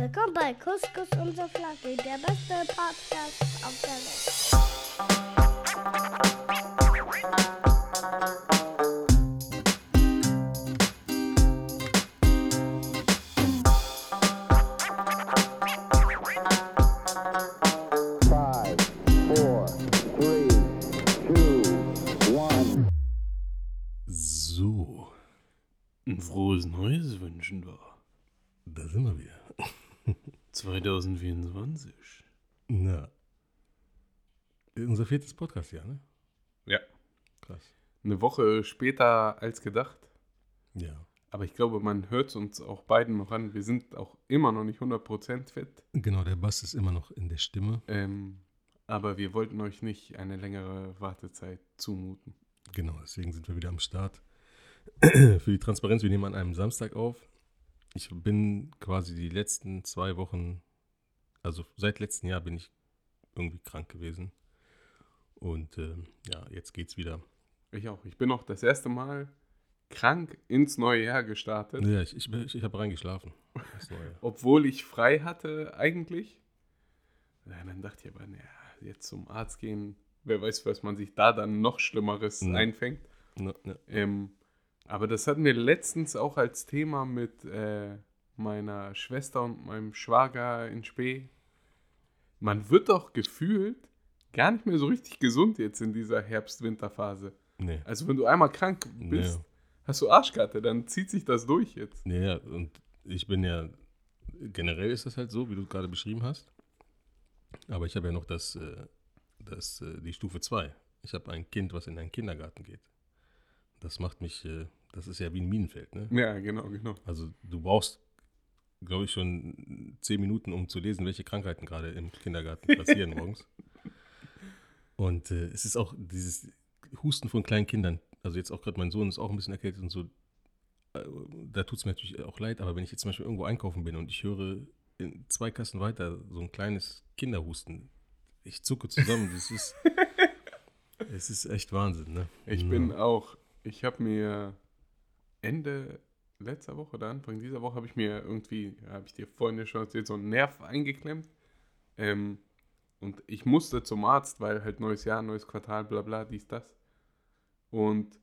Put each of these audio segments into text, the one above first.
Willkommen bei Couscous und Souflaki, der beste Podcast auf der Welt. Five, four, three, two, one. So, ein frohes Neues wünschen wir. Da sind wir wieder. 2024. Na. Unser viertes Podcast-Jahr, ne? Ja. Krass. Eine Woche später als gedacht. Ja. Aber ich glaube, man hört es uns auch beiden noch an. Wir sind auch immer noch nicht 100% fit. Genau, der Bass ist immer noch in der Stimme. Ähm, aber wir wollten euch nicht eine längere Wartezeit zumuten. Genau, deswegen sind wir wieder am Start. Für die Transparenz, wir nehmen an einem Samstag auf. Ich bin quasi die letzten zwei Wochen, also seit letztem Jahr bin ich irgendwie krank gewesen. Und ähm, ja, jetzt geht's wieder. Ich auch. Ich bin auch das erste Mal krank ins neue Jahr gestartet. Ja, ich, ich, ich habe reingeschlafen. Obwohl ich frei hatte eigentlich. Ja, dann dachte ich aber, naja, jetzt zum Arzt gehen, wer weiß, was man sich da dann noch Schlimmeres Ja. einfängt. Na, na, Ähm, aber das hatten wir letztens auch als Thema mit äh, meiner Schwester und meinem Schwager in Spee. Man wird doch gefühlt gar nicht mehr so richtig gesund jetzt in dieser Herbst-Winter-Phase. nee. Also wenn du einmal krank bist, Ja. hast du Arschkarte, dann zieht sich das durch jetzt. Nee, ja, und ich bin ja, generell ist das halt so, wie du gerade beschrieben hast. Aber ich habe ja noch das, äh, das, äh, die Stufe 2. Ich habe ein Kind, was in einen Kindergarten geht. Das macht mich, äh, das ist ja wie ein Minenfeld, ne? Ja, genau, genau. Also du brauchst, glaube ich, schon zehn Minuten, um zu lesen, welche Krankheiten gerade im Kindergarten passieren morgens. Und äh, es ist auch dieses Husten von kleinen Kindern. Also jetzt auch gerade mein Sohn ist auch ein bisschen erkältet und so. Äh, Da tut es mir natürlich auch leid, aber wenn ich jetzt zum Beispiel irgendwo einkaufen bin und ich höre in zwei Kassen weiter so ein kleines Kinderhusten, ich zucke zusammen. Das ist, es ist echt Wahnsinn, ne? Ich bin auch, ich habe mir Ende letzter Woche oder Anfang dieser Woche habe ich mir irgendwie, habe ich dir vorhin ja schon erzählt, so einen Nerv eingeklemmt. Ähm, und ich musste zum Arzt, weil halt neues Jahr, neues Quartal, bla bla, dies, das. Und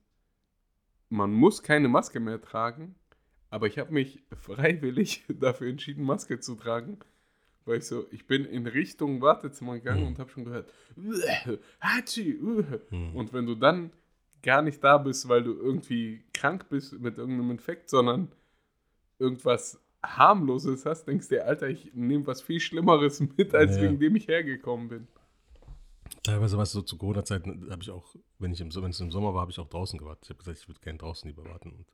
man muss keine Maske mehr tragen, aber ich habe mich freiwillig dafür entschieden, Maske zu tragen. Weil ich so, ich bin in Richtung Wartezimmer gegangen Mhm. und habe schon gehört, "Uäh, Hatschi, uäh." Mhm. und wenn du dann gar nicht da bist, weil du irgendwie krank bist mit irgendeinem Infekt, sondern irgendwas harmloses hast, denkst du dir, Alter, ich nehme was viel Schlimmeres mit, als Ja. wegen dem ich hergekommen bin. Teilweise war es so zu Corona-Zeiten, habe ich auch, wenn ich im, wenn es im Sommer war, habe ich auch draußen gewartet. Ich habe gesagt, ich würde gerne draußen lieber warten. Und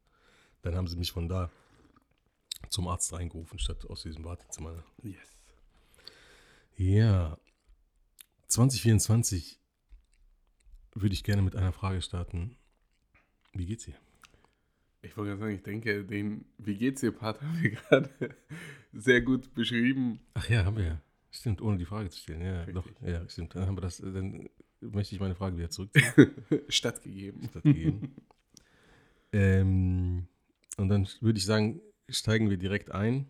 dann haben sie mich von da zum Arzt reingerufen, statt aus diesem Wartezimmer. Yes. Ja, 2024 würde ich gerne mit einer Frage starten. Wie geht's dir? Ich wollte gerade sagen, ich denke, den Wie geht's dir, Part haben wir gerade sehr gut beschrieben. Ach ja, haben wir ja. Stimmt, ohne die Frage zu stellen. Ja, Richtig. doch. Ja, stimmt. Dann haben wir das. Dann möchte ich meine Frage wieder zurück Stattgegeben. geben. ähm, und dann würde ich sagen, steigen wir direkt ein.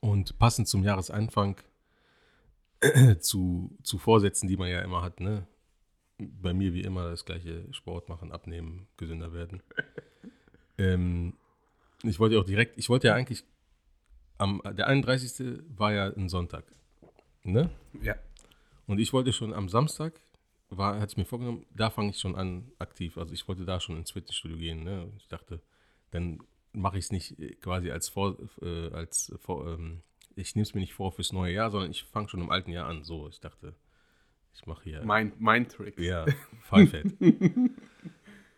Und passend zum Jahresanfang zu, zu Vorsätzen, die man ja immer hat, ne? Bei mir wie immer das gleiche Sport machen, abnehmen, gesünder werden. ähm, ich wollte auch direkt, ich wollte ja eigentlich, am, der 31. war ja ein Sonntag, ne? Ja. Und ich wollte schon am Samstag, war, hatte ich mir vorgenommen, da fange ich schon an aktiv. Also ich wollte da schon ins Fitnessstudio gehen. Ne? Ich dachte, dann mache ich es nicht äh, quasi als vor, äh, als vor, ähm, ich nehme es mir nicht vor fürs neue Jahr, sondern ich fange schon im alten Jahr an. So, ich dachte, ich mache hier. Mein, mein Trick. Ja, Fallfett.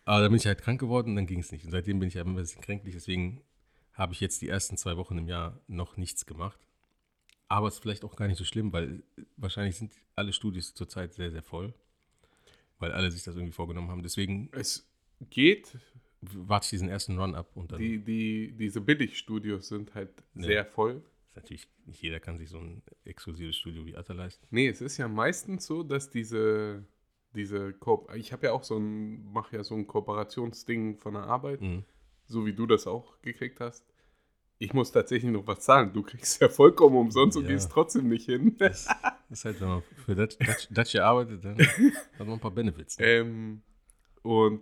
Aber dann bin ich halt krank geworden und dann ging es nicht. Und seitdem bin ich halt ein bisschen kränklich, deswegen habe ich jetzt die ersten zwei Wochen im Jahr noch nichts gemacht. Aber es ist vielleicht auch gar nicht so schlimm, weil wahrscheinlich sind alle Studios zurzeit sehr, sehr voll. Weil alle sich das irgendwie vorgenommen haben. Deswegen Es geht, warte ich diesen ersten Run ab und dann die, die, diese Billigstudios sind halt Ja. sehr voll. Ist natürlich nicht jeder kann sich so ein exklusives Studio wie Atta leisten. Nee, es ist ja meistens so, dass diese, diese Ko ich habe ja auch so ein, mache ja so ein Kooperationsding von der Arbeit, Mhm. so wie du das auch gekriegt hast. ich muss tatsächlich noch was zahlen. Du kriegst ja vollkommen umsonst und Ja. gehst trotzdem nicht hin. Das ist halt, wenn man für Dutch, Dutch, Dutch arbeitet, dann hat man ein paar Benefits. ne? Ähm, und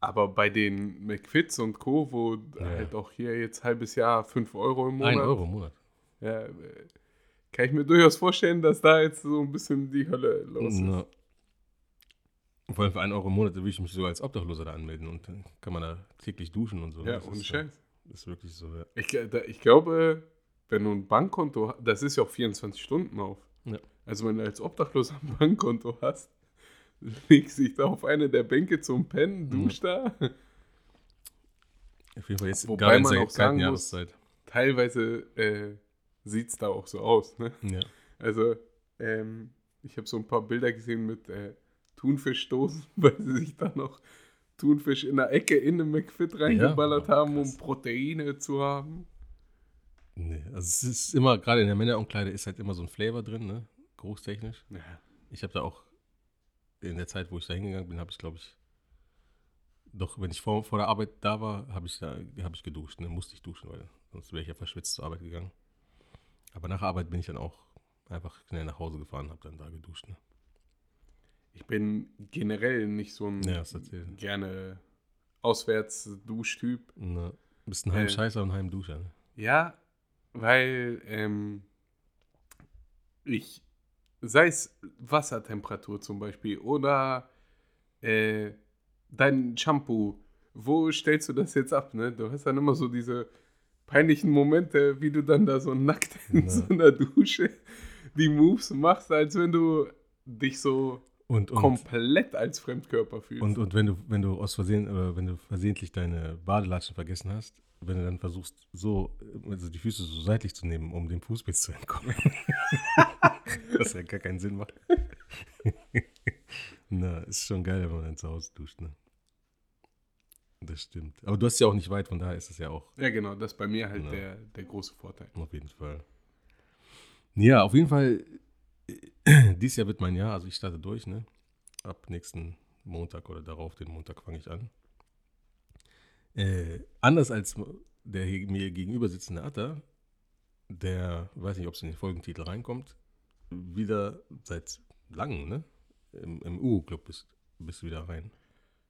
aber bei den McFits und Co., wo Ja. halt auch hier jetzt halbes Jahr 5 Euro im Monat. Ein Euro im Monat. Ja, äh, kann ich mir durchaus vorstellen, dass da jetzt so ein bisschen die Hölle los ist. Na. Vor allem für einen Euro im Monat würde ich mich sogar als Obdachloser da anmelden und dann kann man da täglich duschen und so. Ja, ohne ist, Scheiß. Das ist wirklich so, ja. Ich, äh, ich glaube, wenn du ein Bankkonto hast, das ist ja auch 24 Stunden auf. Ja. Also wenn du als Obdachloser ein Bankkonto hast, legst dich da auf eine der Bänke zum Pennen, dusch da. Auf jeden Fall jetzt Wobei man auch sagen muss- Jahreszeit. Teilweise äh, sieht es da auch so aus. Ne? Ja. Also, ähm, ich habe so ein paar Bilder gesehen mit äh, Thunfischdosen, weil sie sich da noch Thunfisch in der Ecke in den McFit reingeballert Ja, haben, um. Proteine zu haben. Nee, also es ist immer, gerade in der Männerumkleide ist halt immer so ein Flavor drin, ne? Geruchstechnisch. Ja. Ich habe da auch, in der Zeit, wo ich da hingegangen bin, habe ich, glaube ich, doch, wenn ich vor, vor der Arbeit da war, habe ich, da, hab ich geduscht, ne? Musste ich duschen, weil sonst wäre ich ja verschwitzt zur Arbeit gegangen. Aber nach Arbeit bin ich dann auch einfach schnell nach Hause gefahren, habe dann da geduscht, ne? Ich bin generell nicht so ein Ja, gerne Auswärts-Duschtyp. Ne? Bist ein. Heimscheißer und Heimduscher, ne? Ja, weil ähm, ich, sei es Wassertemperatur zum Beispiel oder äh, dein Shampoo, wo stellst du das jetzt ab? Ne? Du hast dann immer so diese peinlichen Momente, wie du dann da so nackt in Ja. so einer Dusche die Moves machst, als wenn du dich so Und, und, komplett als Fremdkörper fühlst. Und, und wenn du, wenn du aus Versehen oder wenn du versehentlich deine Badelatschen vergessen hast, wenn du dann versuchst, so, also die Füße so seitlich zu nehmen, um dem Fußpilz zu entkommen. Was ja gar keinen Sinn macht. Na, ist schon geil, wenn man dann zu Hause duscht, ne? Das stimmt. Aber du hast ja auch nicht weit, von daher ist es ja auch ja, genau, das ist bei mir halt Ja. der, der große Vorteil. auf jeden Fall. Ja, auf jeden Fall, äh, dieses Jahr wird mein Jahr, also ich starte durch, ne? Ab nächsten Montag oder darauf, den Montag fange ich an. Äh, anders als der mir gegenüber sitzende Atta, der, weiß nicht, ob es in den Folgentitel reinkommt, wieder seit langem, ne? Im, im U-Club bist, bist du wieder rein.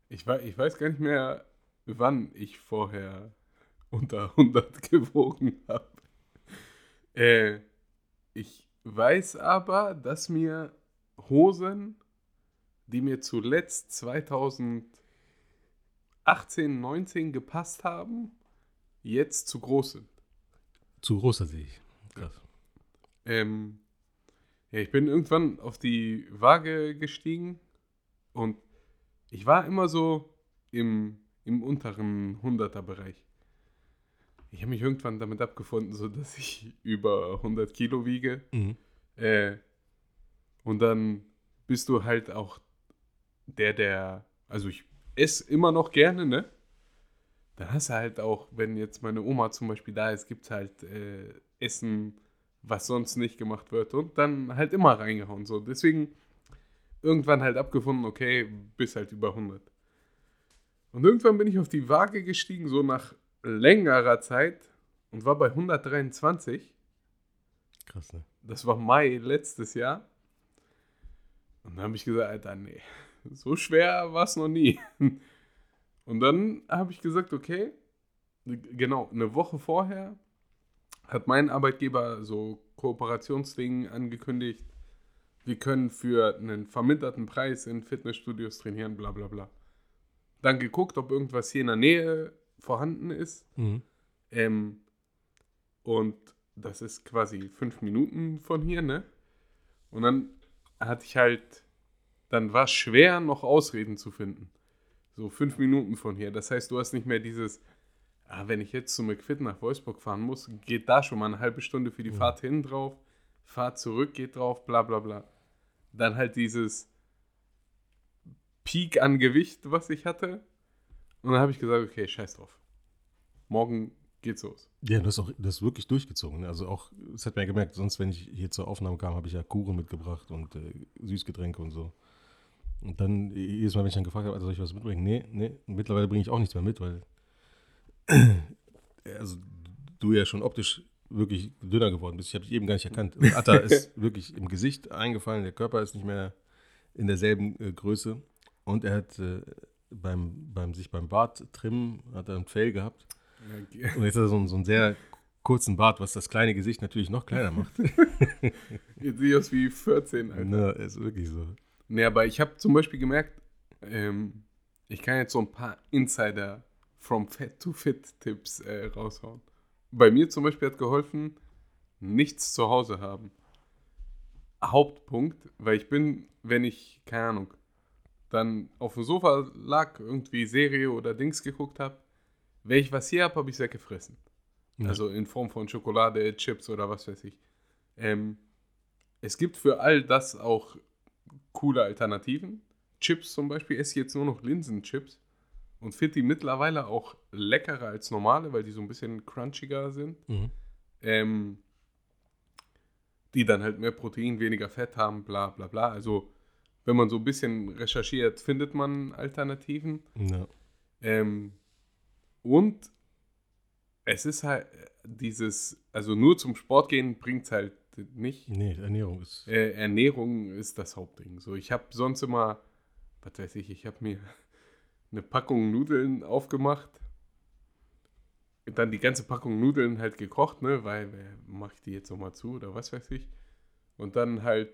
Ich, wei- ich weiß gar nicht mehr, wann ich vorher unter 100 gewogen habe. Äh, ich weiß aber, dass mir Hosen, die mir zuletzt 2018, 19 gepasst haben, jetzt zu groß sind. Zu großer sehe ich. Krass. Ähm, ja, ich bin irgendwann auf die Waage gestiegen und ich war immer so im, im unteren 100er-Bereich. Ich habe mich irgendwann damit abgefunden, so dass ich über 100 Kilo wiege. Mhm. Äh, und dann bist du halt auch der, der, also ich esse immer noch gerne, ne? Dann hast du halt auch, wenn jetzt meine Oma zum Beispiel da ist, gibt es halt äh, Essen, was sonst nicht gemacht wird und dann halt immer reingehauen. So. Deswegen irgendwann halt abgefunden, okay, bis halt über 100. Und irgendwann bin ich auf die Waage gestiegen, so nach längerer Zeit und war bei 123. Krass, ne? Das war Mai letztes Jahr. Und dann habe ich gesagt, Alter, nee, so schwer war es noch nie. Und dann habe ich gesagt, okay, genau, eine Woche vorher hat mein Arbeitgeber so Kooperationsdingen angekündigt. Wir können für einen verminderten Preis in Fitnessstudios trainieren, bla bla bla. Dann geguckt, ob irgendwas hier in der Nähe vorhanden ist. Mhm. Ähm, und das ist quasi fünf Minuten von hier, ne? Und dann hatte ich halt, dann war es schwer, noch Ausreden zu finden. So fünf Minuten von hier. Das heißt, du hast nicht mehr dieses, ah, wenn ich jetzt zu McFit nach Wolfsburg fahren muss, geht da schon mal eine halbe Stunde für die Fahrt hin drauf, Fahrt zurück geht drauf, bla bla bla. Dann halt dieses Peak an Gewicht, was ich hatte. Und dann habe ich gesagt, okay, scheiß drauf. Morgen geht's los. Ja, du hast auch das wirklich durchgezogen. ne? Also auch, das hat man ja gemerkt, sonst, wenn ich hier zur Aufnahme kam, habe ich ja Kuchen mitgebracht und äh, Süßgetränke und so. Und dann, jedes Mal, wenn ich dann gefragt habe, also soll ich was mitbringen? Nee, nee. Und mittlerweile bringe ich auch nichts mehr mit, weil, also du ja schon optisch wirklich dünner geworden bist. Ich habe dich eben gar nicht erkannt. Und Atta ist wirklich im Gesicht eingefallen, der Körper ist nicht mehr in derselben äh, Größe. Und er hat äh, beim, beim sich beim Bart trimmen, hat er ein Fail gehabt. Und jetzt hat er so, einen- so einen sehr kurzen Bart, was das kleine Gesicht natürlich noch kleiner macht. Jetzt ich aus wie 14, Alter. ne, ist wirklich so. Nee, aber ich habe zum Beispiel gemerkt, ähm, ich kann jetzt so ein paar Insider from Fat to Fit Tipps äh, raushauen. Bei mir zum Beispiel hat geholfen, nichts zu Hause haben. Hauptpunkt, weil ich bin, wenn ich, keine Ahnung, dann auf dem Sofa lag, irgendwie Serie oder Dings geguckt habe, wenn ich was hier habe, habe ich es weggefressen. Ja. Also in Form von Schokolade, Chips oder was weiß ich. Ähm, es gibt für all das auch coole Alternativen. Chips zum Beispiel esse ich jetzt nur noch Linsenchips und finde die mittlerweile auch leckerer als normale, weil die so ein bisschen crunchiger sind. Mhm. Ähm, die dann halt mehr Protein, weniger Fett haben, bla bla bla. Also wenn man so ein bisschen recherchiert, findet man Alternativen. Ja. Ähm, und es ist halt dieses, also nur zum Sport gehen bringt es halt nicht. Nee, Ernährung ist. Äh, Ernährung ist das Hauptding. So, ich habe sonst immer, was weiß ich, ich habe mir eine Packung Nudeln aufgemacht, dann die ganze Packung Nudeln halt gekocht, ne, weil mache ich die jetzt nochmal zu oder was weiß ich. Und dann halt,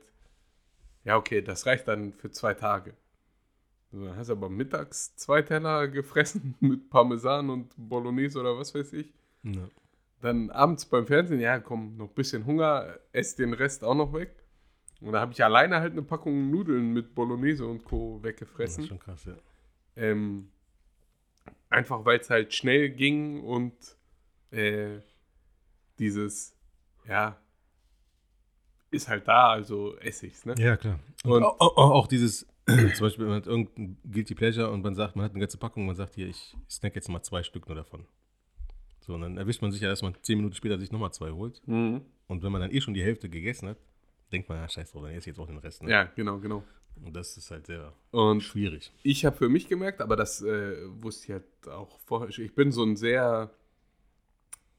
ja okay, das reicht dann für zwei Tage. Dann hast du aber mittags zwei Teller gefressen mit Parmesan und Bolognese oder was weiß ich. Ja. Dann abends beim Fernsehen, ja, komm, noch ein bisschen Hunger, ess den Rest auch noch weg. Und da habe ich alleine halt eine Packung Nudeln mit Bolognese und Co. Das weggefressen. ist schon krass, ja. Ähm, einfach weil es halt schnell ging und äh, dieses, ja, ist halt da, also esse ich's, ne? Ja, klar. Und, Und- auch, auch, auch dieses, zum Beispiel, man hat irgendein Guilty Pleasure und man sagt, man hat eine ganze Packung, man sagt hier, ich snack jetzt mal zwei Stück nur davon. So, und dann erwischt man sich ja, dass man zehn Minuten später sich nochmal zwei holt. Mhm. Und wenn man dann eh schon die Hälfte gegessen hat, denkt man, ja, scheiß drauf, dann esse ich jetzt auch den Rest. Ne? Ja, genau, genau. Und das ist halt sehr Und schwierig. ich habe für mich gemerkt, aber das äh, wusste ich halt auch vorher. schon, Ich bin so ein sehr,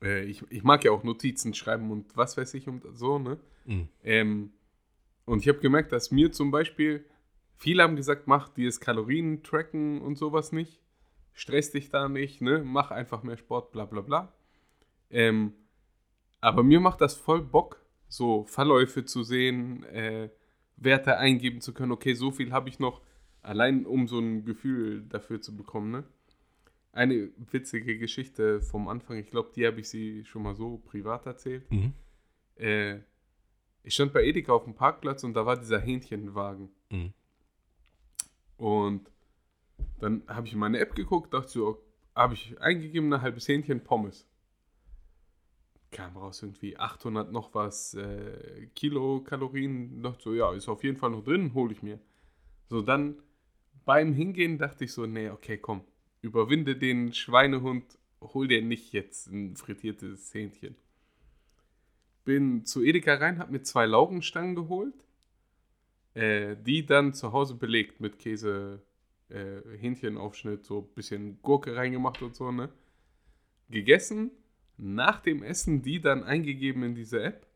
äh, ich, ich mag ja auch Notizen schreiben und was weiß ich und so, ne? Mhm. Ähm, und ich habe gemerkt, dass mir zum Beispiel, viele haben gesagt, mach dieses Kalorien-Tracken und sowas nicht. Stress dich da nicht, ne? Mach einfach mehr Sport, bla bla bla. Ähm, aber mir macht das voll Bock, so Verläufe zu sehen, äh, Werte eingeben zu können. Okay, so viel habe ich noch, allein um so ein Gefühl dafür zu bekommen, ne? Eine witzige Geschichte vom Anfang, ich glaube, die habe ich sie schon mal so privat erzählt Mhm. äh, ich stand bei Edeka auf dem Parkplatz und da war dieser Hähnchenwagen. Mhm. Und dann habe ich in meine App geguckt, dachte so, habe ich eingegeben, ein halbes Hähnchen Pommes. Kam raus irgendwie 800 noch was äh, Kilokalorien. Dachte so, ja, ist auf jeden Fall noch drin, hole ich mir. So, dann beim Hingehen dachte ich so, nee, okay, komm, überwinde den Schweinehund, hol dir nicht jetzt ein frittiertes Hähnchen bin zu Edeka rein, habe mir zwei Laugenstangen geholt, äh, die dann zu Hause belegt mit Käse, äh, Hähnchenaufschnitt, so ein bisschen Gurke reingemacht und so, ne? Gegessen, nach dem Essen die dann eingegeben in diese App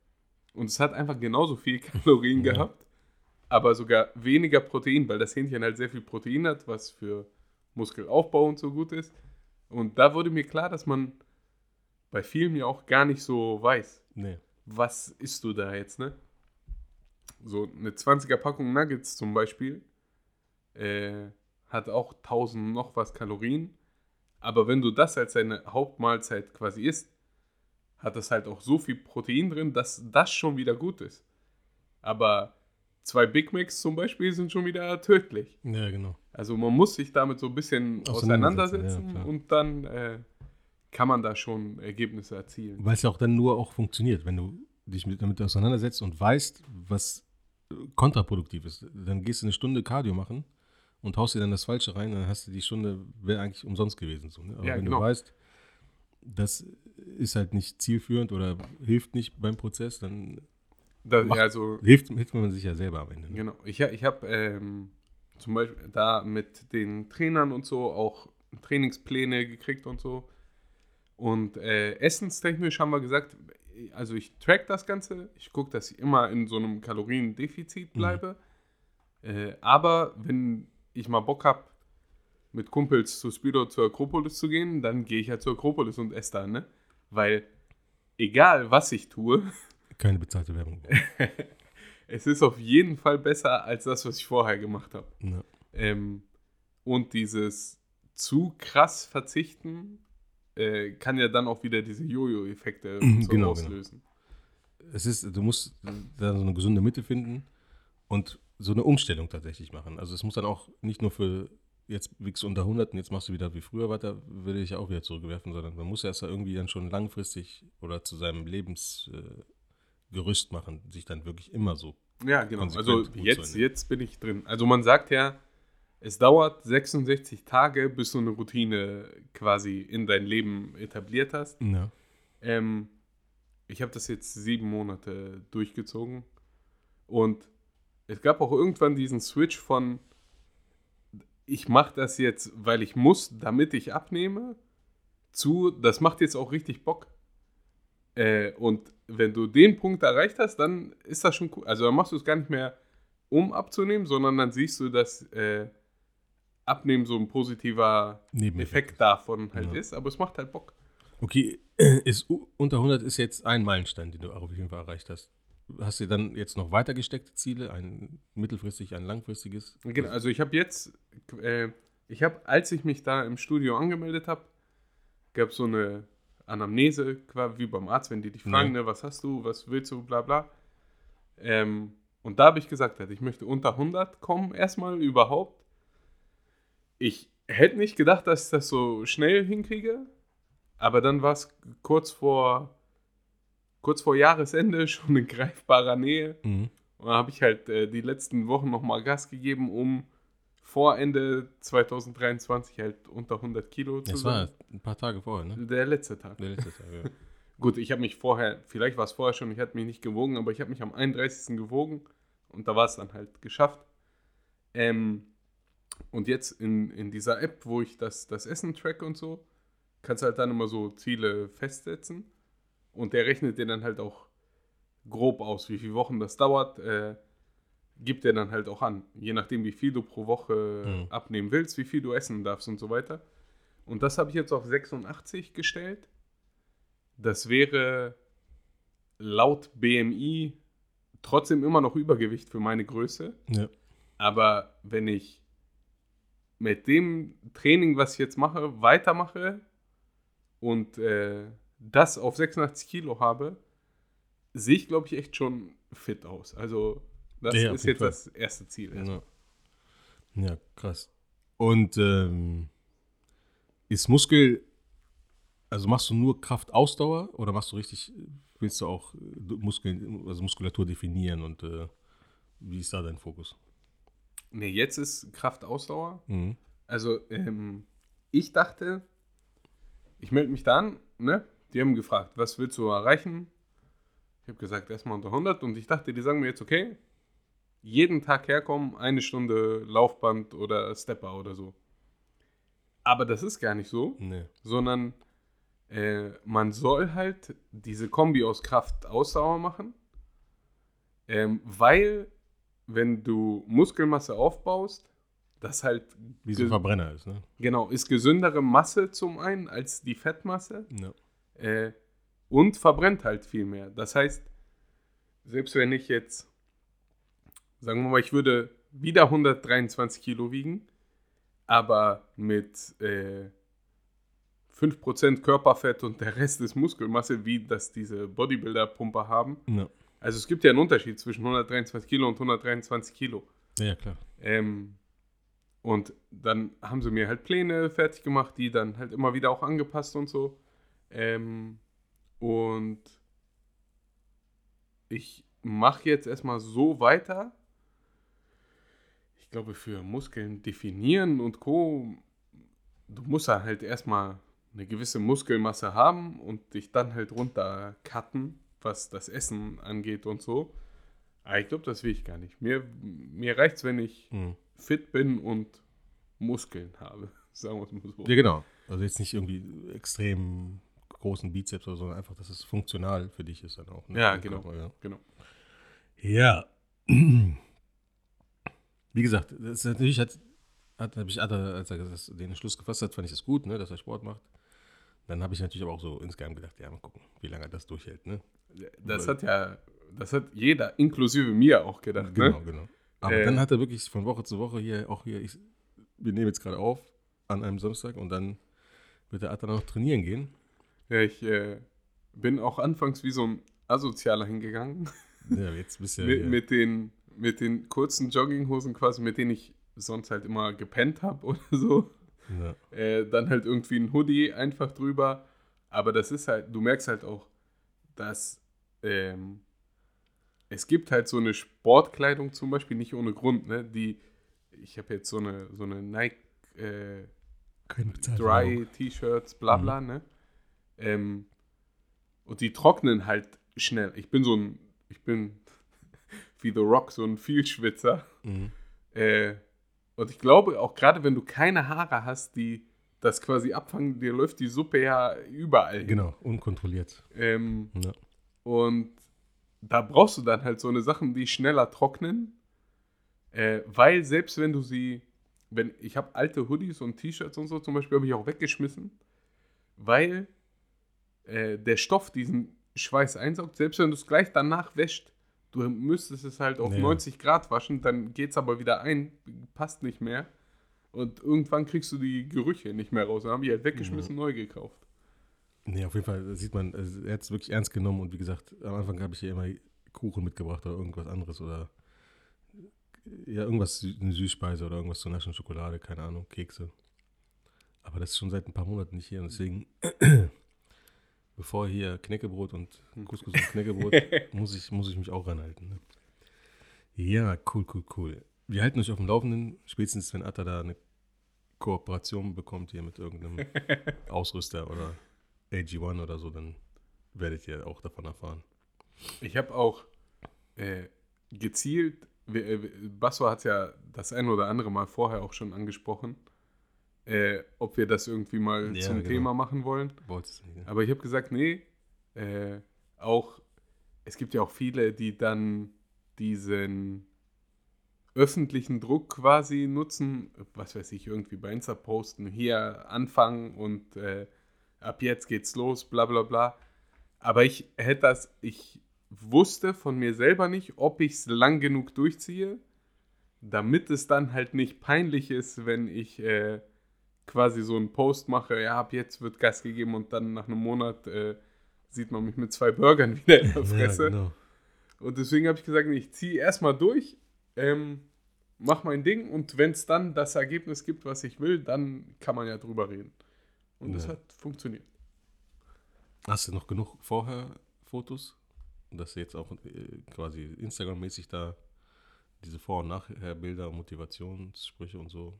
und es hat einfach genauso viel Kalorien Ja. gehabt, aber sogar weniger Protein, weil das Hähnchen halt sehr viel Protein hat, was für Muskelaufbau und so gut ist. Und da wurde mir klar, dass man bei vielen ja auch gar nicht so weiß Nee. was isst du da jetzt, ne? So eine 20er Packung Nuggets zum Beispiel äh, hat auch 1000 noch was Kalorien. Aber wenn du das als deine Hauptmahlzeit quasi isst, hat das halt auch so viel Protein drin, dass das schon wieder gut ist. Aber zwei Big Macs zum Beispiel sind schon wieder tödlich. Ja, genau. Also man muss sich damit so ein bisschen Auseinandersetzen, ja, und dann äh, kann man da schon Ergebnisse erzielen. Weil es ja auch dann nur auch funktioniert, wenn du dich mit, damit auseinandersetzt und weißt, was äh, kontraproduktiv ist. Dann gehst du eine Stunde Cardio machen und haust dir dann das Falsche rein, dann hast du die Stunde, wäre eigentlich umsonst gewesen. So, ne? Aber Ja, wenn genau. du weißt, das ist halt nicht zielführend oder hilft nicht beim Prozess, dann Da, Macht- also hilft, hilft man sich ja selber am Ende. Ne? Genau. Ich, ich habe ähm, zum Beispiel da mit den Trainern und so auch Trainingspläne gekriegt und so. Und äh, essenstechnisch haben wir gesagt, also ich track das Ganze, ich gucke, dass ich immer in so einem Kaloriendefizit bleibe. Äh, aber wenn ich mal Bock habe, mit Kumpels zu Speedo zur Akropolis zu gehen, dann gehe ich halt zur Akropolis und esse da, ne? Weil egal was ich tue, Keine bezahlte Werbung. es ist auf jeden Fall besser als das, was ich vorher gemacht habe. Ja. Ähm, und dieses zu krass verzichten äh, kann ja dann auch wieder diese Jojo-Effekte Mhm, so genau, auslösen. Es ist, du musst da so eine gesunde Mitte finden und so eine Umstellung tatsächlich machen. Also es muss dann auch nicht nur für jetzt wiegst du unter 100 und jetzt machst du wieder wie früher weiter, würde ich auch wieder zurückwerfen, sondern man muss erst irgendwie dann schon langfristig oder zu seinem Lebensgerüst äh, Gerüst machen, sich dann wirklich immer so. Ja, genau. Also jetzt, jetzt bin ich drin. Also man sagt ja, es dauert 66 Tage, bis du eine Routine quasi in dein Leben etabliert hast. Ja. Ähm, ich habe das jetzt sieben Monate durchgezogen und es gab auch irgendwann diesen Switch von ich mache das jetzt, weil ich muss, damit ich abnehme, zu das macht jetzt auch richtig Bock. Äh, und wenn du den Punkt erreicht hast, dann ist das schon cool. Also dann machst du es gar nicht mehr, um abzunehmen, sondern dann siehst du, dass äh, Abnehmen so ein positiver. Effekt davon halt Ja. ist, aber es macht halt Bock. Okay, ist u- unter 100 ist jetzt ein Meilenstein, den du auf jeden Fall erreicht hast. Hast du dann jetzt noch weiter gesteckte Ziele, ein mittelfristig, ein langfristiges? Genau, also ich habe jetzt, äh, ich habe, als ich mich da im Studio angemeldet habe, gab es so eine Anamnese, quasi wie beim Arzt, wenn die dich fragen, Ja. ne, was hast du, was willst du, bla bla. Ähm, und da habe ich gesagt, ich möchte unter 100 kommen, erstmal überhaupt. Ich hätte nicht gedacht, dass ich das so schnell hinkriege, aber dann war es kurz vor, kurz vor Jahresende schon in greifbarer Nähe. Mhm. Und da habe ich halt äh, die letzten Wochen nochmal Gas gegeben, um vor Ende 2023 halt unter 100 Kilo zu Das war ein paar Tage vorher, ne? Der letzte Tag. Der letzte Tag, ja. Gut, ich habe mich vorher, vielleicht war es vorher schon, ich hatte mich nicht gewogen, aber ich habe mich am 31. gewogen und da war es dann halt geschafft. Ähm, und jetzt in, in dieser App, wo ich das, das Essen track und so, kannst du halt dann immer so Ziele festsetzen und der rechnet dir dann halt auch grob aus, wie viele Wochen das dauert, äh, gibt er dann halt auch an, je nachdem, wie viel du pro Woche Mhm. abnehmen willst, wie viel du essen darfst und so weiter. Und das habe ich jetzt auf 86 gestellt. Das wäre laut BMI trotzdem immer noch Übergewicht für meine Größe. ja. Aber wenn ich mit dem Training, was ich jetzt mache, weitermache und äh, das auf 86 Kilo habe, sehe ich, glaube ich, echt schon fit aus. Also das Ja, ist jetzt Fall. das erste Ziel. Ja. ja, krass. Und ähm, ist Muskel, also machst du nur Kraftausdauer oder machst du richtig, willst du auch äh, Muskeln, also Muskulatur definieren und äh, wie ist da dein Fokus? Nee, jetzt ist Kraftausdauer. Mhm. Also, ähm, ich dachte, ich melde mich da an, ne? Die haben gefragt, was willst du erreichen? Ich habe gesagt, erstmal unter 100 und ich dachte, die sagen mir jetzt, okay, jeden Tag herkommen, eine Stunde Laufband oder Stepper oder so. Aber das ist gar nicht so, Nee. sondern äh, man soll halt diese Kombi aus Kraft Ausdauer machen, ähm, weil wenn du Muskelmasse aufbaust, das halt Wie so ein Verbrenner ist, ne? genau ist gesündere Masse zum einen als die Fettmasse Ja. äh, und verbrennt halt viel mehr. Das heißt, selbst wenn ich jetzt, sagen wir mal, ich würde wieder 123 Kilo wiegen, aber mit äh, 5% Körperfett und der Rest ist Muskelmasse, wie das diese Bodybuilder-Pumper haben. Ja. Also es gibt ja einen Unterschied zwischen 123 Kilo und 123 Kilo. ja, klar. Ähm, und dann haben sie mir halt Pläne fertig gemacht, die dann halt immer wieder auch angepasst und so. Ähm, und ich mache jetzt erstmal so weiter. Ich glaube, für Muskeln definieren und Co. Du musst ja halt erstmal eine gewisse Muskelmasse haben und dich dann halt runter cutten, was das Essen angeht und so. Aber ich glaube, das will ich gar nicht. Mir, mir reicht es, wenn ich Mhm. fit bin und Muskeln habe. Sagen wir es mal so. Ja, genau. Also jetzt nicht irgendwie extrem großen Bizeps oder so, sondern einfach, dass es funktional für dich ist dann auch. ne? Ja, genau. Körper, ja. Genau. Ja. Wie gesagt, das ist natürlich hat, hat hab ich, als er das, den Schluss gefasst hat, fand ich das gut, ne, dass er Sport macht. Dann habe ich natürlich aber auch so insgeheim gedacht, ja, mal gucken, wie lange er das durchhält, ne? Das hat ja, das hat jeder, inklusive mir, auch gedacht. Genau, Ne? genau. Aber Äh, dann hat er wirklich von Woche zu Woche hier, auch hier, ich, wir nehmen jetzt gerade auf an einem Samstag und dann wird der Atta noch trainieren gehen. Ja, ich äh, bin auch anfangs wie so ein Asozialer hingegangen. Ja, jetzt bist du ja mit, hier. mit, den, mit den kurzen Jogginghosen quasi, mit denen ich sonst halt immer gepennt habe oder so. ja. Äh, dann halt irgendwie ein Hoodie einfach drüber. Aber das ist halt, du merkst halt auch, dass ähm, es gibt halt so eine Sportkleidung zum Beispiel, nicht ohne Grund, ne? Die, ich habe jetzt so eine, so eine Nike äh, Dry T-Shirts, bla bla, ne? Ähm, und die trocknen halt schnell. Ich bin so ein, ich bin wie The Rock, so ein Vielschwitzer. Mhm. Äh, und ich glaube, auch gerade wenn du keine Haare hast, die das quasi abfangen, dir läuft die Suppe ja überall hin. Genau, unkontrolliert. Ähm, Ja. und da brauchst du dann halt so eine Sachen, die schneller trocknen. Äh, weil selbst wenn du sie, wenn ich habe alte Hoodies und T-Shirts und so zum Beispiel, habe ich auch weggeschmissen, weil äh, der Stoff diesen Schweiß einsaugt. Selbst wenn du es gleich danach wäscht, du müsstest es halt auf Ja. 90 Grad waschen, dann geht es aber wieder ein, passt nicht mehr. Und irgendwann kriegst du die Gerüche nicht mehr raus. Dann habe ich halt weggeschmissen, neu gekauft. Nee, auf jeden Fall sieht man, also er hat es wirklich ernst genommen und wie gesagt, am Anfang habe ich hier immer Kuchen mitgebracht oder irgendwas anderes oder ja, irgendwas, eine Süßspeise oder irgendwas zu naschen, Schokolade, keine Ahnung, Kekse. Aber das ist schon seit ein paar Monaten nicht hier und deswegen, bevor hier Knäckebrot und Couscous und Knäckebrot, muss ich, muss ich mich auch ranhalten. Ne? Ja, cool, cool, cool. Wir halten euch auf dem Laufenden, spätestens wenn Atta da eine Kooperation bekommt hier mit irgendeinem Ausrüster oder AG1 oder so, dann werdet ihr auch davon erfahren. Ich habe auch äh, gezielt, äh, Basso hat ja das ein oder andere Mal vorher auch schon angesprochen, äh, ob wir das irgendwie mal Ja, zum genau. Thema machen wollen. Wolltest du nicht, ne? Aber ich habe gesagt, nee, äh, auch, es gibt ja auch viele, die dann diesen öffentlichen Druck quasi nutzen, was weiß ich, irgendwie bei Insta posten, hier anfangen und äh, ab jetzt geht's los, bla bla bla. Aber ich hätte das, ich wusste von mir selber nicht, ob ich es lang genug durchziehe, damit es dann halt nicht peinlich ist, wenn ich äh, quasi so einen Post mache, ja, ab jetzt wird Gas gegeben und dann nach einem Monat äh, sieht man mich mit zwei Burgern wieder in der Fresse. Ja, genau. Und deswegen habe ich gesagt, ich ziehe erstmal durch, ähm, mach mein Ding und wenn es dann das Ergebnis gibt, was ich will, dann kann man ja drüber reden. Und das Ja. hat funktioniert. Hast du noch genug Vorher-Fotos? Dass du jetzt auch äh, quasi Instagram-mäßig da diese Vor- und Nachher-Bilder, Motivationssprüche und so,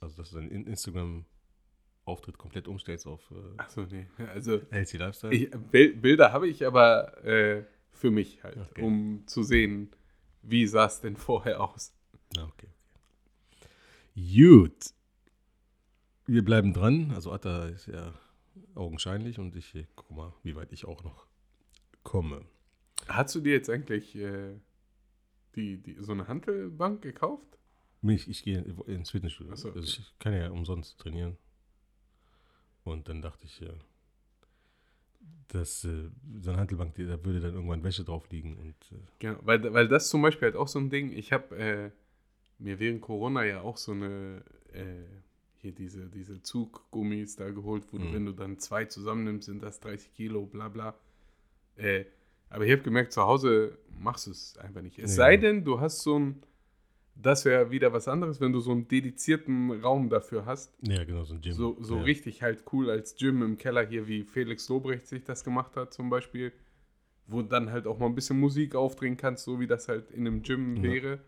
also dass du deinen In- Instagram-Auftritt komplett umstellst auf äh, Achso, nee. Also LC Lifestyle? ich, Bil- Bilder habe ich aber äh, für mich halt, Okay. um zu sehen, wie sah es denn vorher aus. Ah, okay, okay. Gut. Wir bleiben dran. Also Atta ist ja augenscheinlich und ich guck mal, wie weit ich auch noch komme. Hast du dir jetzt eigentlich äh, die, die, so eine Handelbank gekauft? Ich, ich gehe ins Fitnessstudio. So, also ich kann ja umsonst trainieren. Und dann dachte ich, ja, dass äh, so eine Handelbank, da würde dann irgendwann Wäsche drauf liegen. Und äh, Genau, weil, weil das zum Beispiel halt auch so ein Ding, ich habe äh, mir während Corona ja auch so eine, äh, hier diese, diese Zuggummis da geholt, wo du, Mhm. wenn du dann zwei zusammennimmst, sind das 30 Kilo, bla bla. Äh, aber ich habe gemerkt, zu Hause machst du es einfach nicht. Es Nee, sei ja. denn, du hast so ein, das wäre wieder was anderes, wenn du so einen dedizierten Raum dafür hast. ja, genau, so ein Gym. So, so ja. richtig halt cool als Gym im Keller hier, wie Felix Lobrecht sich das gemacht hat zum Beispiel. Wo dann halt auch mal ein bisschen Musik aufdrehen kannst, so wie das halt in einem Gym Ja. wäre.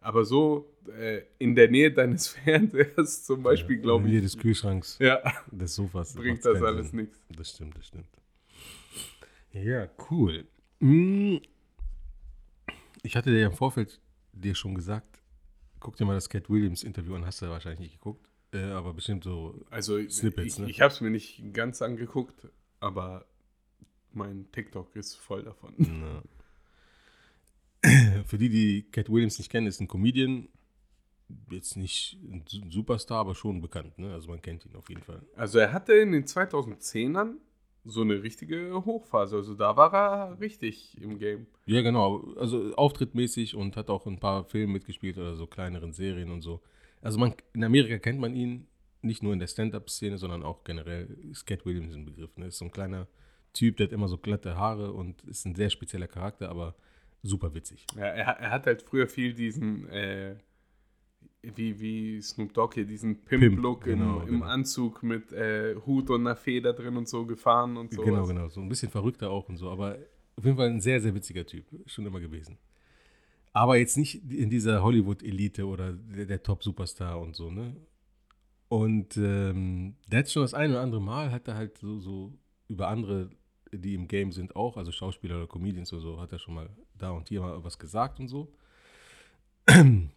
Aber so äh, in der Nähe deines Fernsehers zum Beispiel, Ja, glaube in der Nähe ich, des Kühlschranks, ja, des Sofas. bringt das alles nichts. Das stimmt, das stimmt. Ja, cool. Mm. Ich hatte dir ja im Vorfeld dir schon gesagt, guck dir mal das Cat Williams Interview an, hast du wahrscheinlich nicht geguckt, äh, aber bestimmt so, Also Snippets, ich, ne? ich habe es mir nicht ganz angeguckt, aber mein TikTok ist voll davon. Na. Für die, die Cat Williams nicht kennen, ist ein Comedian. Jetzt nicht ein Su- Superstar, aber schon bekannt. Ne? Also man kennt ihn auf jeden Fall. Also er hatte in den 2010ern so eine richtige Hochphase. Also da war er richtig im Game. Ja, genau. Also auftrittmäßig und hat auch ein paar Filme mitgespielt oder so kleineren Serien und so. Also man, in Amerika kennt man ihn nicht nur in der Stand-Up-Szene, sondern auch generell ist Cat Williams ein Begriff. Ne? Ist so ein kleiner Typ, der hat immer so glatte Haare und ist ein sehr spezieller Charakter, aber super witzig. Ja, er, er hat halt früher viel diesen, äh, wie, wie Snoop Dogg hier, diesen Pimp-Look Pimp, genau, im, im genau. Anzug mit äh, Hut und einer Feder drin und so gefahren und so. Genau, genau. So ein bisschen verrückter auch und so. Aber auf jeden Fall ein sehr, sehr witziger Typ. Schon immer gewesen. Aber jetzt nicht in dieser Hollywood-Elite oder der, der Top-Superstar und so, ne? Und ähm, der hat schon das eine oder andere Mal, hat er halt so, so über andere, die im Game sind auch, also Schauspieler oder Comedians oder so, hat er schon mal da und hier mal was gesagt und so.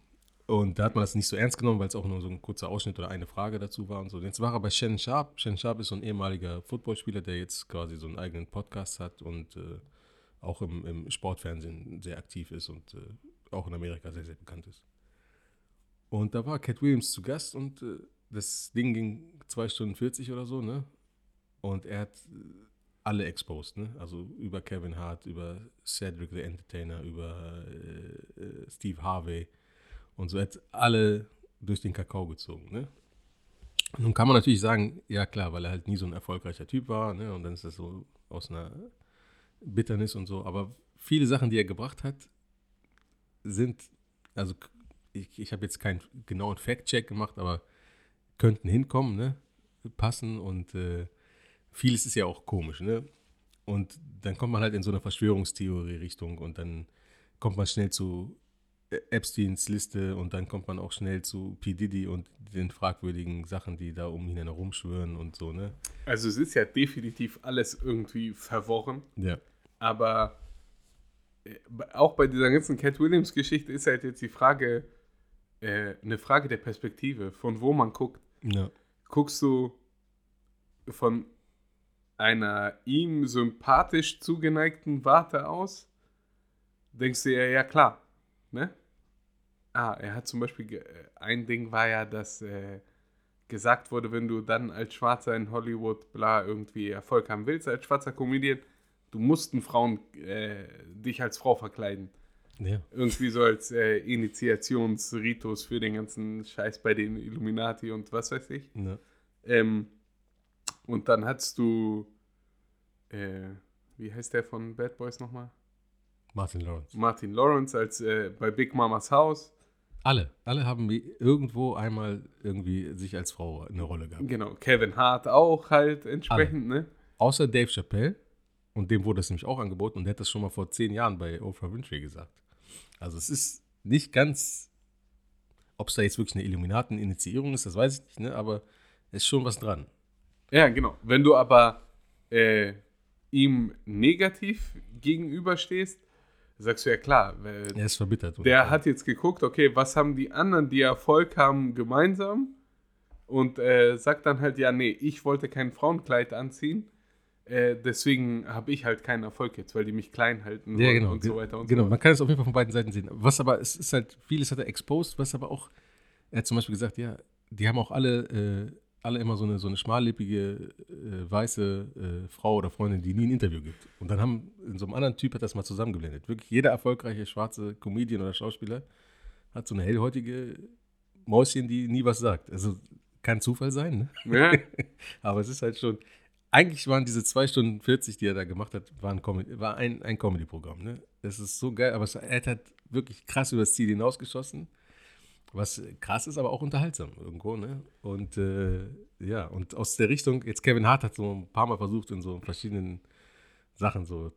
Und da hat man das nicht so ernst genommen, weil es auch nur so ein kurzer Ausschnitt oder eine Frage dazu war und so. Jetzt war er bei Shannon Sharp. Shannon Sharp ist so ein ehemaliger Footballspieler, der jetzt quasi so einen eigenen Podcast hat und äh, auch im, im Sportfernsehen sehr aktiv ist und äh, auch in Amerika sehr, sehr bekannt ist. Und da war Cat Williams zu Gast und äh, das Ding ging 2 Stunden 40 oder so, ne? Und er hat äh, alle exposed, ne? Also über Kevin Hart, über Cedric the Entertainer, über äh, äh, Steve Harvey und so. Hat alle durch den Kakao gezogen, ne? Nun kann man natürlich sagen, ja klar, weil er halt nie so ein erfolgreicher Typ war, ne? Und dann ist das so aus einer Bitternis und so. Aber viele Sachen, die er gebracht hat, sind, also ich, ich habe jetzt keinen genauen Fact-Check gemacht, aber könnten hinkommen, ne? Passen und äh, vieles ist ja auch komisch, ne? Und dann kommt man halt in so eine Verschwörungstheorie-Richtung und dann kommt man schnell zu Epsteins Liste und dann kommt man auch schnell zu P. Diddy und den fragwürdigen Sachen, die da um ihn herum schwören und so, ne? Also es ist ja definitiv alles irgendwie verworren. Ja. Aber äh, auch bei dieser ganzen Cat Williams-Geschichte ist halt jetzt die Frage, äh, eine Frage der Perspektive, von wo man guckt. Ja. Guckst du von einer ihm sympathisch zugeneigten Warte aus? Denkst du ja, ja klar, ne? Ah, er hat zum Beispiel, äh, ein Ding war ja, dass äh, gesagt wurde, wenn du dann als Schwarzer in Hollywood bla irgendwie Erfolg haben willst, als schwarzer Comedian, du mussten Frauen äh, dich als Frau verkleiden. Ja. Irgendwie so als äh, Initiationsritus für den ganzen Scheiß bei den Illuminati und was weiß ich. ja. Ähm, und dann hattest du, äh, wie heißt der von Bad Boys nochmal? Martin Lawrence. Martin Lawrence als äh, bei Big Mamas Haus. Alle. Alle haben wie irgendwo einmal irgendwie sich als Frau eine Rolle gehabt. Genau, Kevin Hart auch halt entsprechend, ne? Außer Dave Chappelle. Und dem wurde es nämlich auch angeboten. Und der hat das schon mal vor zehn Jahren bei Oprah Winfrey gesagt. Also es ist nicht ganz, ob es da jetzt wirklich eine Illuminaten-Initiierung ist, das weiß ich nicht, ne? aber es ist schon was dran. Ja, genau. Wenn du aber äh, ihm negativ gegenüberstehst, sagst du ja klar, weil Er ist verbittert. der hat jetzt geguckt, okay, was haben die anderen, die Erfolg haben, gemeinsam? Und äh, sagt dann halt, ja, nee, ich wollte kein Frauenkleid anziehen. Äh, deswegen habe ich halt keinen Erfolg jetzt, weil die mich klein halten Ja, genau. und so weiter und genau, so man kann es auf jeden Fall von beiden Seiten sehen. Was aber, es ist halt, vieles hat er exposed, was aber auch, er hat zum Beispiel gesagt, ja, die haben auch alle, äh, alle immer so eine, so eine schmallippige, äh, weiße äh, Frau oder Freundin, die nie ein Interview gibt. Und dann haben, in so einem anderen Typ hat das mal zusammengeblendet. Wirklich jeder erfolgreiche schwarze Comedian oder Schauspieler hat so eine hellhäutige Mäuschen, die nie was sagt. Also kann Zufall sein, ne? Ja, Aber es ist halt schon. Eigentlich waren diese 2 Stunden 40, die er da gemacht hat, war ein, Comedy, war ein, ein Comedy-Programm. Ne? Das ist so geil, aber es, er hat halt wirklich krass übers Ziel hinausgeschossen. Was krass ist, aber auch unterhaltsam irgendwo. Ne? Und äh, ja, und aus der Richtung, jetzt Kevin Hart hat so ein paar Mal versucht, in so verschiedenen Sachen so,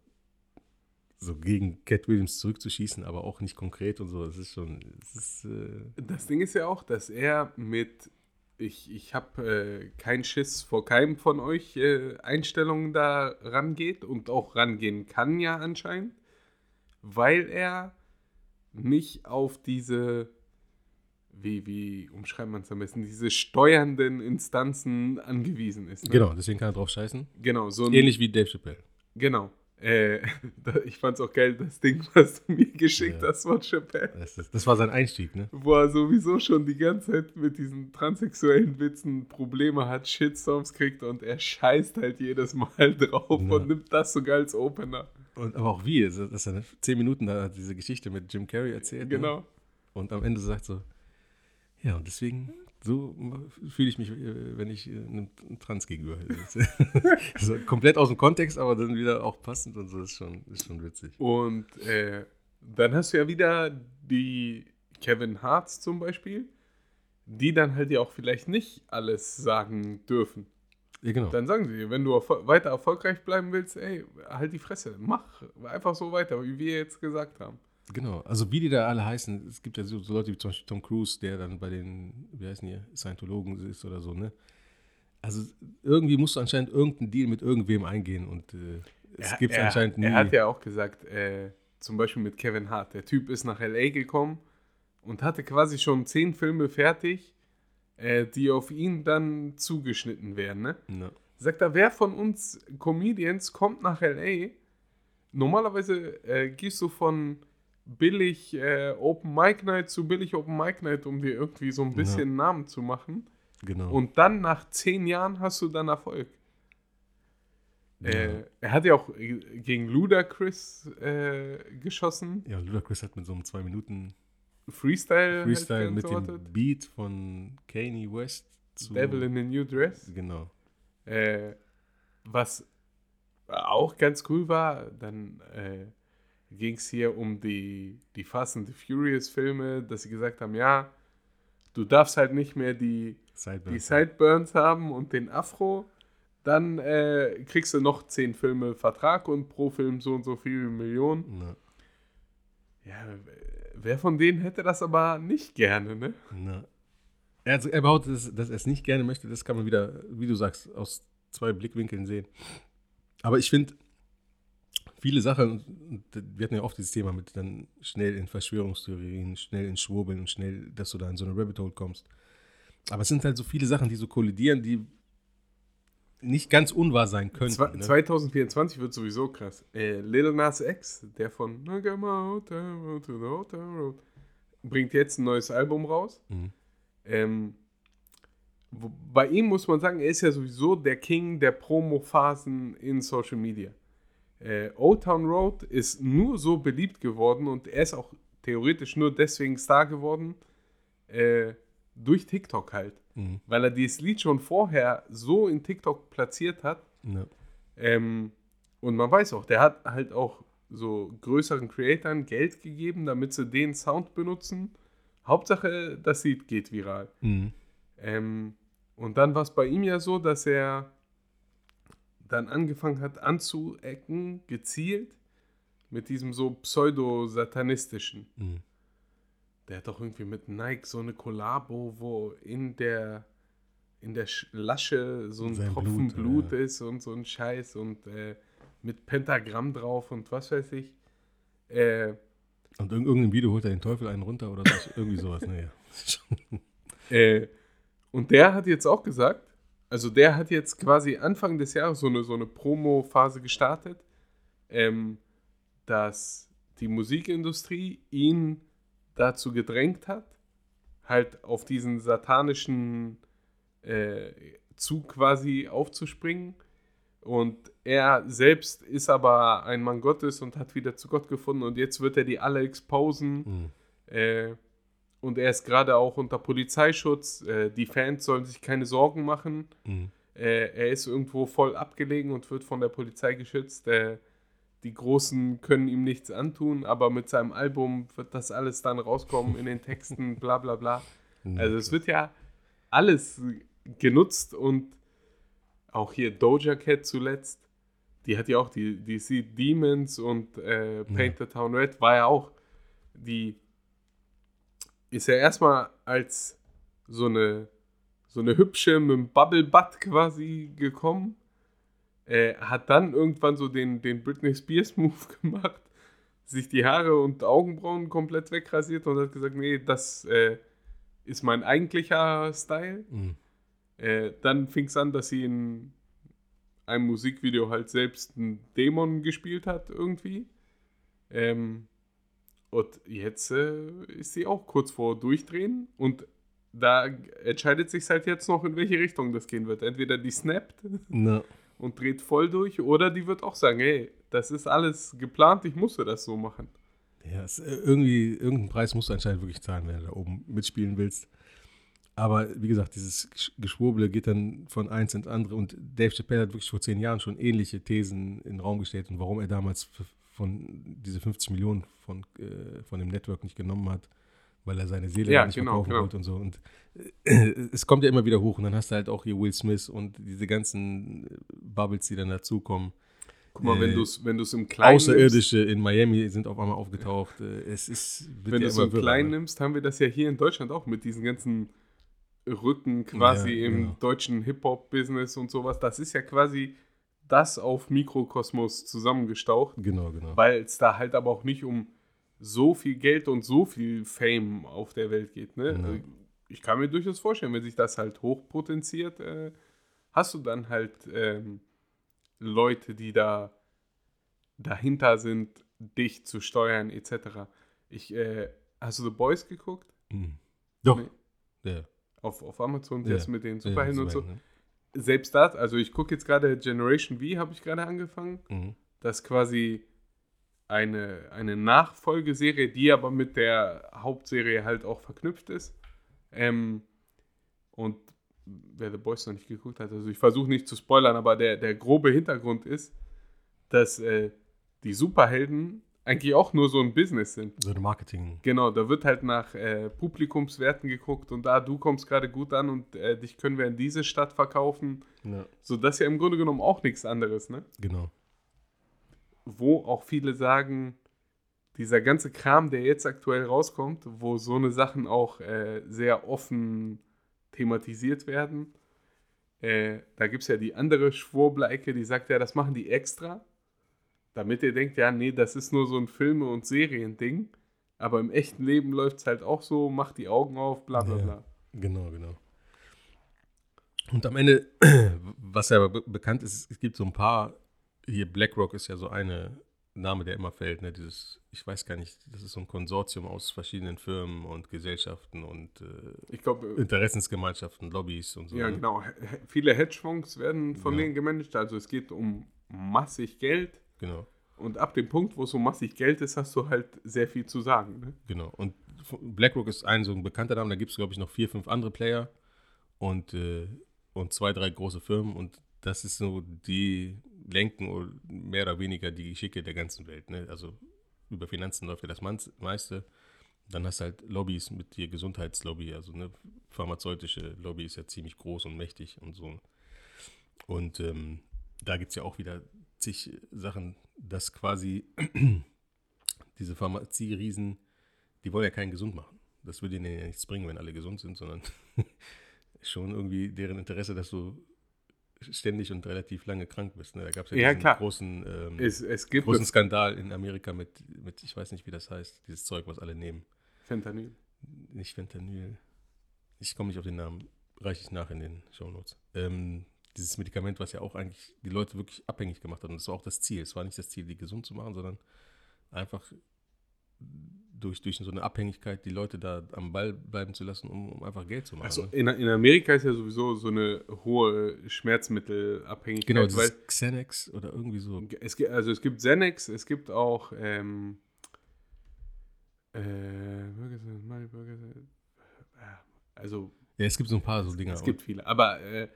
so gegen Cat Williams zurückzuschießen, aber auch nicht konkret und so. Es ist schon, es ist, äh, das Ding ist ja auch, dass er mit, ich, ich habe äh, keinen Schiss vor keinem von euch äh, Einstellungen da rangeht und auch rangehen kann ja anscheinend, weil er nicht auf diese wie, wie umschreibt man es am besten, diese steuernden Instanzen angewiesen ist. Ne? Genau, deswegen kann er drauf scheißen. Genau, so ein, Ähnlich wie Dave Chappelle. Genau. Äh, da, ich fand's auch geil, das Ding, was du mir geschickt Ja. hast von Chappelle. Das, ist, das war sein Einstieg, ne? Wo er sowieso schon die ganze Zeit mit diesen transsexuellen Witzen Probleme hat, Shitstorms kriegt und er scheißt halt jedes Mal drauf Ja. und nimmt das sogar als Opener. Und, aber auch wie, dass er zehn Minuten da diese Geschichte mit Jim Carrey erzählt. Ne? Genau. Und am Ende sagt so, ja, und deswegen, so fühle ich mich, äh, wenn ich äh, einem Trans gegenüber. Das ist so komplett aus dem Kontext, aber dann wieder auch passend und so, ist schon, ist schon witzig. Und äh, dann hast du ja wieder die Kevin Harts zum Beispiel, die dann halt ja auch vielleicht nicht alles sagen dürfen. Ja, genau. Dann sagen sie, dir, wenn du weiter erfolgreich bleiben willst, ey, halt die Fresse, mach einfach so weiter, wie wir jetzt gesagt haben. Genau, also wie die da alle heißen, es gibt ja so, so Leute wie zum Beispiel Tom Cruise, der dann bei den, wie heißen die, Scientologen ist oder so, ne? Also irgendwie musst du anscheinend irgendeinen Deal mit irgendwem eingehen und äh, es gibt anscheinend nie. Er hat ja auch gesagt, äh, zum Beispiel mit Kevin Hart, der Typ ist nach L.A. gekommen und hatte quasi schon zehn Filme fertig, äh, die auf ihn dann zugeschnitten werden, ne? Ja. Sagt er, wer von uns Comedians kommt nach L.A.? Normalerweise äh, gehst du von billig äh, Open Mic Night zu billig Open Mic Night, um dir irgendwie so ein bisschen Namen zu machen. Genau. Und dann nach zehn Jahren hast du dann Erfolg. ja. Äh, er hat ja auch äh, gegen Ludacris äh, geschossen. ja, Ludacris hat mit so einem zwei Minuten Freestyle, Freestyle halt mit geantwortet. dem Beat von Kanye West zu. Devil in a New Dress. Genau. Äh, was auch ganz cool war, dann äh, ging es hier um die, die Fast and the Furious Filme, dass sie gesagt haben, ja, du darfst halt nicht mehr die, die Sideburns. Sideburns haben und den Afro. Dann äh, kriegst du noch zehn Filme Vertrag und pro Film so und so viele Millionen. Na, Ja, wer von denen hätte das aber nicht gerne, ne? Er, hat- er behauptet, dass, dass er es nicht gerne möchte. Das kann man wieder, wie du sagst, aus zwei Blickwinkeln sehen. Aber ich finde, viele Sachen, wir hatten ja oft dieses Thema mit dann schnell in Verschwörungstheorien, schnell in Schwurbeln und schnell, dass du da in so eine Rabbit Hole kommst. Aber es sind halt so viele Sachen, die so kollidieren, die nicht ganz unwahr sein könnten. Zwa- ne? 2024 wird sowieso krass. Äh, Little Nas X, der von bringt jetzt ein neues Album raus. Mhm. Ähm, bei ihm muss man sagen, er ist ja sowieso der King der Promo-Phasen in Social Media. Äh, Old Town Road ist nur so beliebt geworden und er ist auch theoretisch nur deswegen Star geworden, äh, durch TikTok halt. Mhm. Weil er dieses Lied schon vorher so in TikTok platziert hat. Ja. Ähm, und man weiß auch, der hat halt auch so größeren Creatoren Geld gegeben, damit sie den Sound benutzen. Hauptsache, das Lied geht viral. Mhm. Ähm, und dann war es bei ihm ja so, dass er dann angefangen hat anzuecken, gezielt, mit diesem so pseudo-satanistischen. Mhm. Der hat doch irgendwie mit Nike so eine Kollabo, wo in der in der Sch- Lasche so ein Sein Tropfen Blut, Blut, ja. ist und so ein Scheiß und äh, mit Pentagramm drauf und was weiß ich. Äh, Und in irgendeinem Video holt er den Teufel einen runter oder so, irgendwie sowas. Naja. Äh, und der hat jetzt auch gesagt, also der hat jetzt quasi Anfang des Jahres so eine, so eine Promo-Phase gestartet, ähm, dass die Musikindustrie ihn dazu gedrängt hat, halt auf diesen satanischen äh, Zug quasi aufzuspringen. Und er selbst ist aber ein Mann Gottes und hat wieder zu Gott gefunden und jetzt wird er die alle exposen. Mhm. Äh, und er ist gerade auch unter Polizeischutz. Äh, die Fans sollen sich keine Sorgen machen. Mhm. Äh, er ist irgendwo voll abgelegen und wird von der Polizei geschützt. Äh, die Großen können ihm nichts antun, aber mit seinem Album wird das alles dann rauskommen in den Texten, bla bla bla. Also es wird ja alles genutzt und auch hier Doja Cat zuletzt, die hat ja auch die, die sieht Demons und äh, Paint the Town Red war ja auch, die ist ja erstmal als so eine so eine hübsche mit einem Bubble Butt quasi gekommen, äh, hat dann irgendwann so den, den Britney Spears Move gemacht, sich die Haare und Augenbrauen komplett wegrasiert und hat gesagt, nee, das, äh, ist mein eigentlicher Style. Mhm. Äh, dann fing es an, dass sie in einem Musikvideo halt selbst einen Dämon gespielt hat, irgendwie. Ähm, und jetzt äh, ist sie auch kurz vor Durchdrehen und da entscheidet sich halt jetzt noch, in welche Richtung das gehen wird. Entweder die snappt Na, und dreht voll durch oder die wird auch sagen, hey, das ist alles geplant, ich musste das so machen. ja, es, äh, irgendwie, irgendeinen Preis musst du anscheinend wirklich zahlen, wenn du da oben mitspielen willst. Aber wie gesagt, dieses Gesch- Geschwurbele geht dann von eins ins andere. Und Dave Chappelle hat wirklich vor zehn Jahren schon ähnliche Thesen in den Raum gestellt und warum er damals von diese 50 Millionen von, äh, von dem Network nicht genommen hat, weil er seine Seele Ja, nicht genau, verkaufen genau. wollte und so. Und äh, es kommt ja immer wieder hoch und dann hast du halt auch hier Will Smith und diese ganzen äh, Bubbles, die dann dazukommen. Guck mal, Äh, wenn du es wenn du's im Kleinen nimmst, Außerirdische in Miami sind auf einmal aufgetaucht. Äh, Es ist wenn ja du es im Kleinen ne? nimmst, haben wir das ja hier in Deutschland auch mit diesen ganzen Rücken quasi Ja, im genau. deutschen Hip-Hop-Business und sowas. Das ist ja quasi das auf Mikrokosmos zusammengestaucht, Genau, genau. weil es da halt aber auch nicht um so viel Geld und so viel Fame auf der Welt geht. Ne? Ja. Ich kann mir durchaus vorstellen, wenn sich das halt hochpotenziert, äh, hast du dann halt ähm, Leute, die da dahinter sind, dich zu steuern etc. Ich, äh, hast du The Boys geguckt? Mhm. Doch. Nee. Ja. Auf, auf Amazon, Ja. jetzt mit den Ja, Superhelden und so. Superhelden, Selbst das, also ich gucke jetzt gerade Generation V, habe ich gerade angefangen. Mhm. Das ist quasi eine, eine Nachfolgeserie, die aber mit der Hauptserie halt auch verknüpft ist. Ähm, und wer The Boys noch nicht geguckt hat, also ich versuche nicht zu spoilern, aber der, der grobe Hintergrund ist, dass äh, die Superhelden eigentlich auch nur so ein Business sind. So eine Marketing. Genau, da wird halt nach äh, Publikumswerten geguckt und da du kommst gerade gut an und äh, dich können wir in diese Stadt verkaufen. Ja, So, das ist ja im Grunde genommen auch nichts anderes, ne? genau. wo auch viele sagen, dieser ganze Kram, der jetzt aktuell rauskommt, wo so eine Sachen auch äh, sehr offen thematisiert werden, äh, da gibt es ja die andere Schwurbleike, die sagt ja, das machen die extra, damit ihr denkt, ja, nee, das ist nur so ein Filme- und Serien-Ding, aber im echten Leben läuft es halt auch so, macht die Augen auf, bla bla Ja. bla. Genau, genau. Und am Ende, was ja be bekannt ist, es gibt so ein paar, hier BlackRock ist ja so eine Name, der immer fällt, ne? Dieses, ich weiß gar nicht, das ist so ein Konsortium aus verschiedenen Firmen und Gesellschaften und äh, Ich glaube, Interessensgemeinschaften, Lobbys und so. ja ne? genau, he- viele Hedgefonds werden von Ja. denen gemanagt, also es geht um massig Geld, Genau, Und ab dem Punkt, wo es so massig Geld ist, hast du halt sehr viel zu sagen. Ne? genau. Und BlackRock ist ein so ein bekannter Name, da gibt es, glaube ich, noch vier, fünf andere Player und, äh, und zwei, drei große Firmen und das ist so, die lenken oder mehr oder weniger die Geschicke der ganzen Welt. Ne? Also über Finanzen läuft ja das meiste. Dann hast du halt Lobbys mit dir, Gesundheitslobby, also ne, pharmazeutische Lobby ist ja ziemlich groß und mächtig und so. Und ähm, da gibt es ja auch wieder zig Sachen, dass quasi diese Pharmazie-Riesen, die wollen ja keinen gesund machen. Das würde ihnen ja nichts bringen, wenn alle gesund sind, sondern schon irgendwie deren Interesse, dass du ständig und relativ lange krank bist. Ne? Da gab es ja, Ja, diesen großen, ähm, Es, es großen Skandal in Amerika mit, mit, ich weiß nicht, wie das heißt, dieses Zeug, was alle nehmen. Fentanyl. Nicht Fentanyl. Ich komme nicht auf den Namen. Reiche ich nach in den Shownotes. Ähm, dieses Medikament, was ja auch eigentlich die Leute wirklich abhängig gemacht hat. Und das war auch das Ziel. Es war nicht das Ziel, die gesund zu machen, sondern einfach durch, durch so eine Abhängigkeit die Leute da am Ball bleiben zu lassen, um, um einfach Geld zu machen. Also ne? in, in Amerika ist ja sowieso so eine hohe Schmerzmittelabhängigkeit. Genau, weil dieses Xanax oder irgendwie so. es, also es gibt Xanax, es gibt auch ähm, äh, Bürger- also Ja, es gibt so ein paar so Dinger. es gibt viele, aber äh,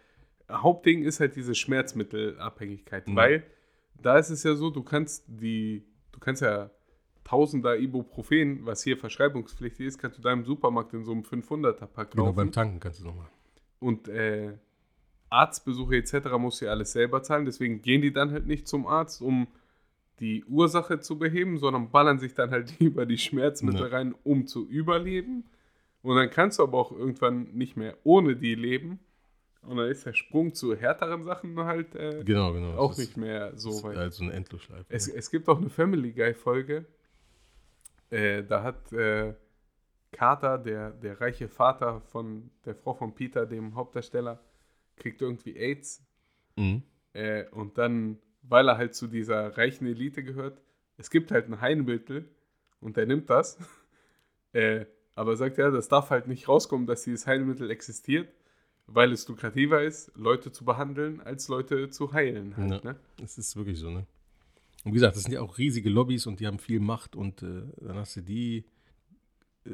Hauptding ist halt diese Schmerzmittelabhängigkeit, Mhm. weil da ist es ja so, du kannst die, du kannst ja Tausender Ibuprofen, was hier verschreibungspflichtig ist, kannst du da im Supermarkt in so einem 500er-Pack genau, kaufen. beim Tanken kannst du nochmal. Und äh, Arztbesuche etc. musst du ja alles selber zahlen. Deswegen gehen die dann halt nicht zum Arzt, um die Ursache zu beheben, sondern ballern sich dann halt über die Schmerzmittel Ja. rein, um zu überleben. Und dann kannst du aber auch irgendwann nicht mehr ohne die leben. Und dann ist der Sprung zu härteren Sachen halt äh, Genau, genau. auch Das nicht mehr so ist weit. halt so eine Endlosschleife. Es, es gibt auch eine Family Guy-Folge. Äh, da hat äh, Carter, der, der reiche Vater von der Frau von Peter, dem Hauptdarsteller, kriegt irgendwie AIDS. Mhm. Äh, und dann, weil er halt zu dieser reichen Elite gehört, es gibt halt ein Heilmittel und er nimmt das. äh, aber sagt ja, das darf halt nicht rauskommen, dass dieses Heilmittel existiert, weil es lukrativer ist, Leute zu behandeln, als Leute zu heilen. Halt, Ja. ne? Das ist wirklich so, ne? Und wie gesagt, das sind ja auch riesige Lobbys und die haben viel Macht und äh, dann hast du die äh,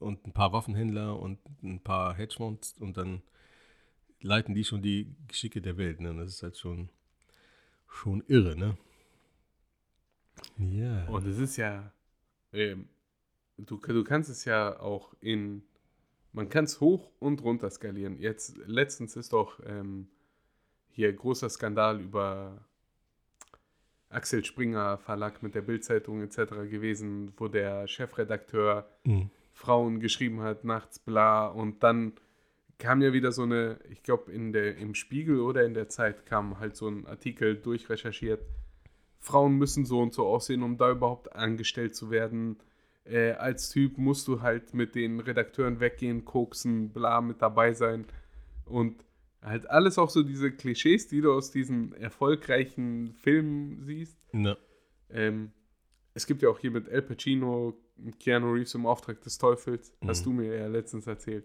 und ein paar Waffenhändler und ein paar Hedgefonds und dann leiten die schon die Geschicke der Welt, ne? Das ist halt schon, schon irre, ne? Ja. Und es ist ja, ähm, du, du kannst es ja auch in, man kann es hoch und runter skalieren. Jetzt, letztens ist doch ähm, hier großer Skandal über Axel Springer Verlag mit der Bildzeitung etc. gewesen, wo der Chefredakteur Mhm. Frauen geschrieben hat, nachts bla und dann kam ja wieder so eine, ich glaube in der im Spiegel oder in der Zeit kam halt so ein Artikel durchrecherchiert. Frauen müssen so und so aussehen, um da überhaupt angestellt zu werden. Äh, als Typ musst du halt mit den Redakteuren weggehen, koksen, bla mit dabei sein und halt alles auch so diese Klischees, die du aus diesen erfolgreichen Filmen siehst. Ja. Ähm, es gibt ja auch hier mit El Pacino, Keanu Reeves im Auftrag des Teufels, hast du mir ja letztens erzählt,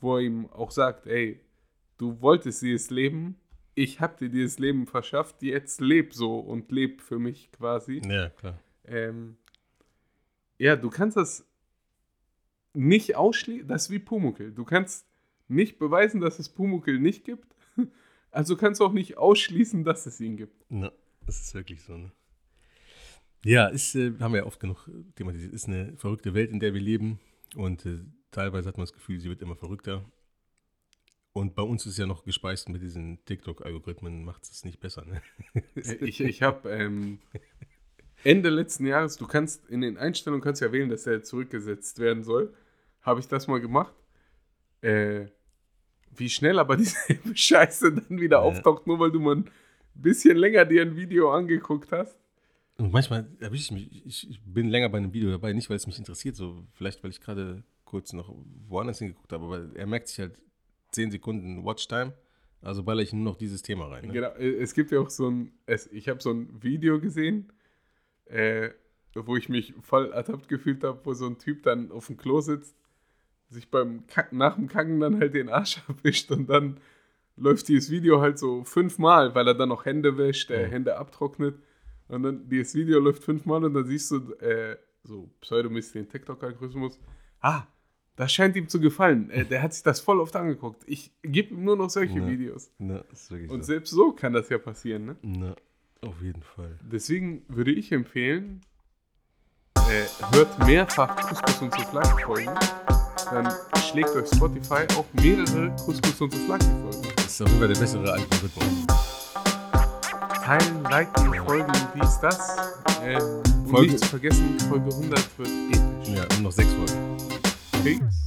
wo er ihm auch sagt, ey, du wolltest dieses Leben, ich hab dir dieses Leben verschafft, jetzt leb so und leb für mich quasi. ja, klar. Ähm, ja, du kannst das nicht ausschließen, das ist wie Pumuckl. Du kannst nicht beweisen, dass es Pumuckl nicht gibt, also kannst du auch nicht ausschließen, dass es ihn gibt. Ja, das ist wirklich so, ne? Ja, ist, äh, haben wir ja oft genug äh, thematisiert, ist eine verrückte Welt, in der wir leben und äh, teilweise hat man das Gefühl, sie wird immer verrückter. Und bei uns ist ja noch gespeist mit diesen TikTok-Algorithmen, macht es nicht besser, ne? Ich, ich habe ähm, Ende letzten Jahres, du kannst in den Einstellungen kannst ja wählen, dass er zurückgesetzt werden soll. Habe ich das mal gemacht. Äh, wie schnell aber dieselbe Scheiße dann wieder Ja. auftaucht, nur weil du mal ein bisschen länger dir ein Video angeguckt hast. Und manchmal erwische ich mich, ich, ich bin länger bei einem Video dabei, nicht weil es mich interessiert, so vielleicht weil ich gerade kurz noch woanders hingeguckt habe, aber er merkt sich halt 10 Sekunden Watchtime, also baller ich nur noch dieses Thema rein. Ne? Genau, äh, es gibt ja auch so ein, es, ich habe so ein Video gesehen, äh, wo ich mich voll ertappt gefühlt habe, wo so ein Typ dann auf dem Klo sitzt, sich beim Kacken, nach dem Kacken dann halt den Arsch abwischt und dann läuft dieses Video halt so fünfmal, weil er dann noch Hände wäscht, äh. Hände abtrocknet und dann dieses Video läuft fünfmal und dann siehst du äh, so pseudomäßig den TikTok-Algorithmus, ah, das scheint ihm zu gefallen. Äh, der hat sich das voll oft angeguckt. Ich gebe ihm nur noch solche Ja. Videos. Ne, Und so. selbst so kann das ja passieren, ne? Ne, auf jeden Fall. Deswegen würde ich empfehlen, äh, hört mehrfach Couscous und Souflaki-Folgen. Dann schlägt euch Spotify auch mehrere Couscous und Souflaki-Folgen. Das ist auf jeden Fall der bessere Algorithmus. Teilen, liken, folgen, dies, das. Ähm, und Folge- nicht zu vergessen, Folge 100 wird episch. Ja, nur noch sechs Folgen. Peace.